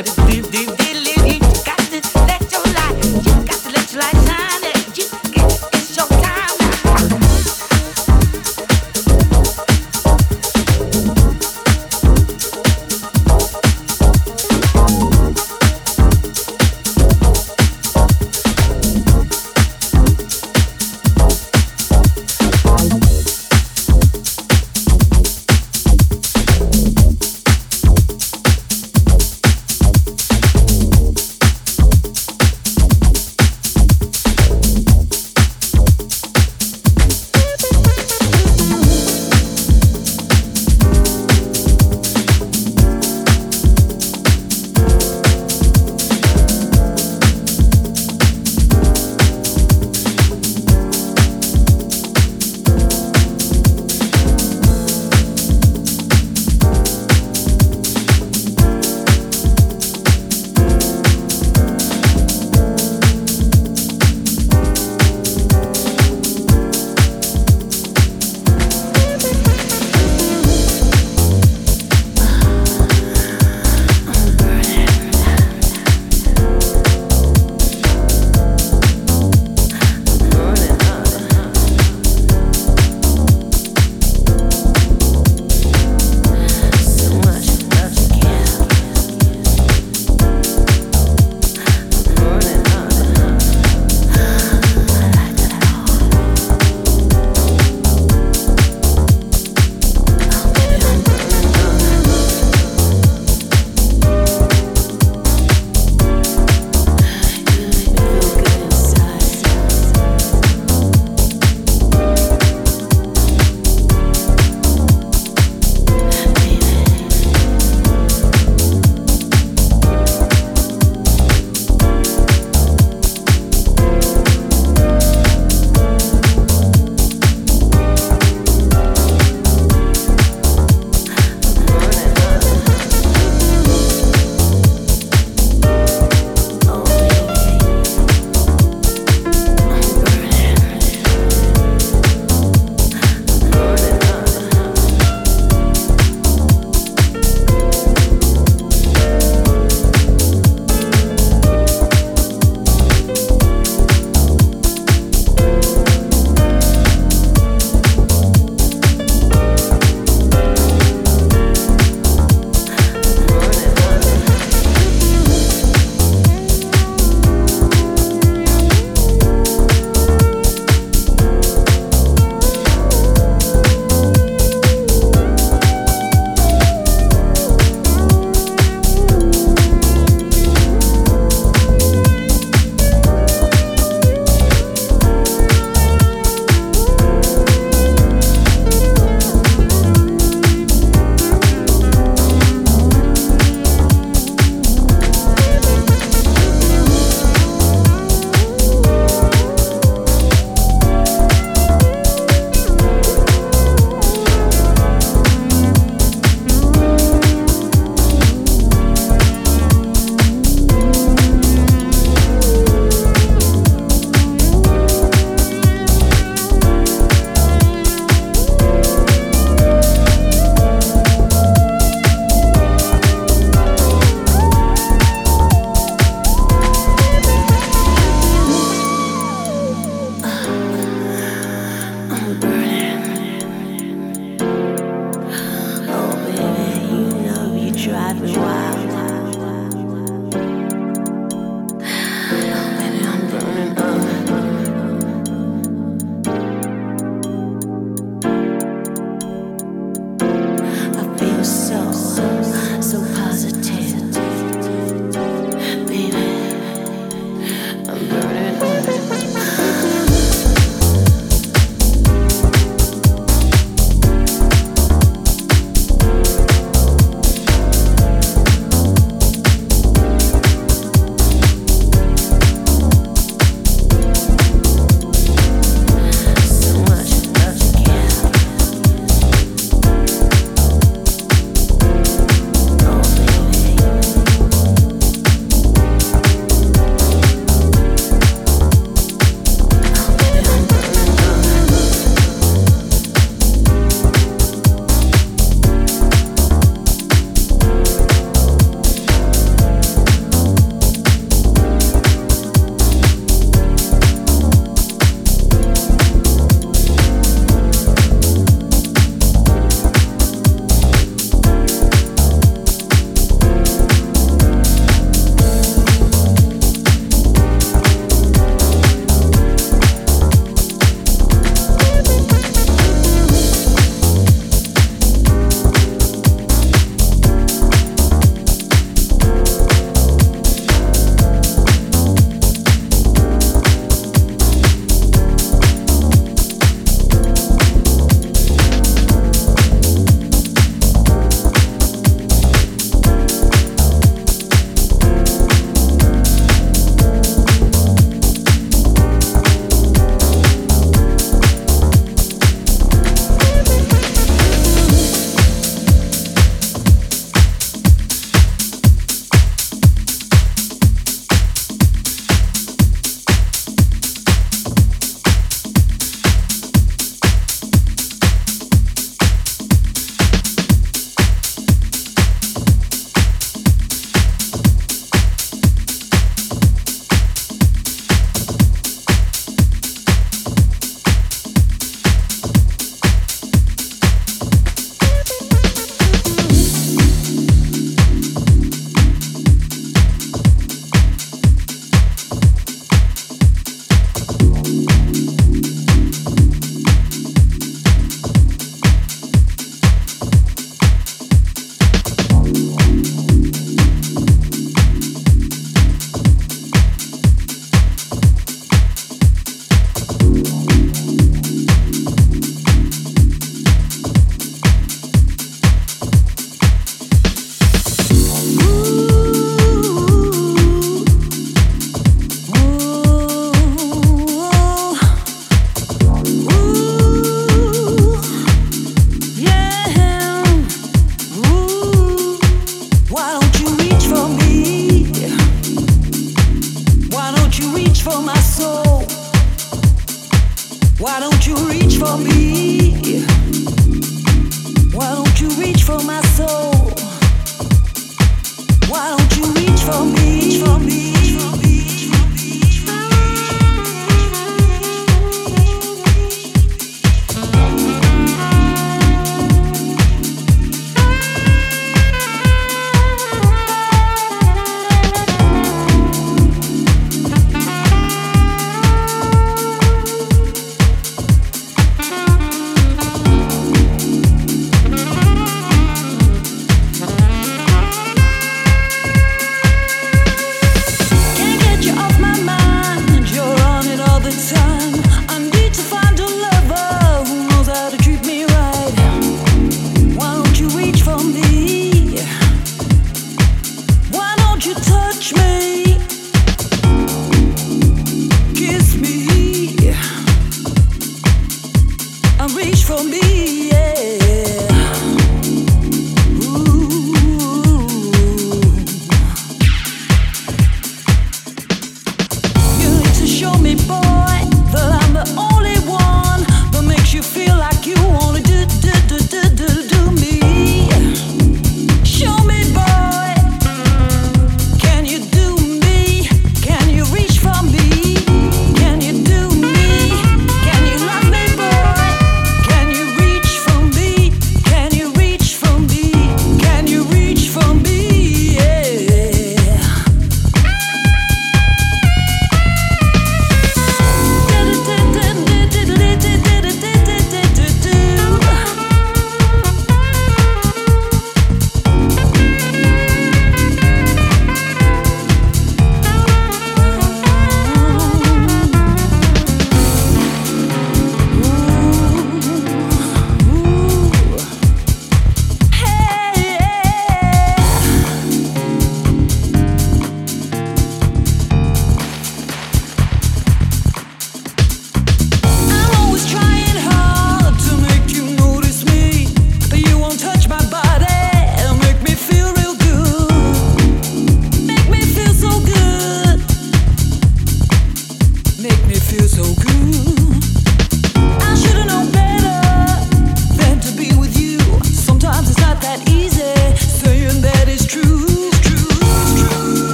but it's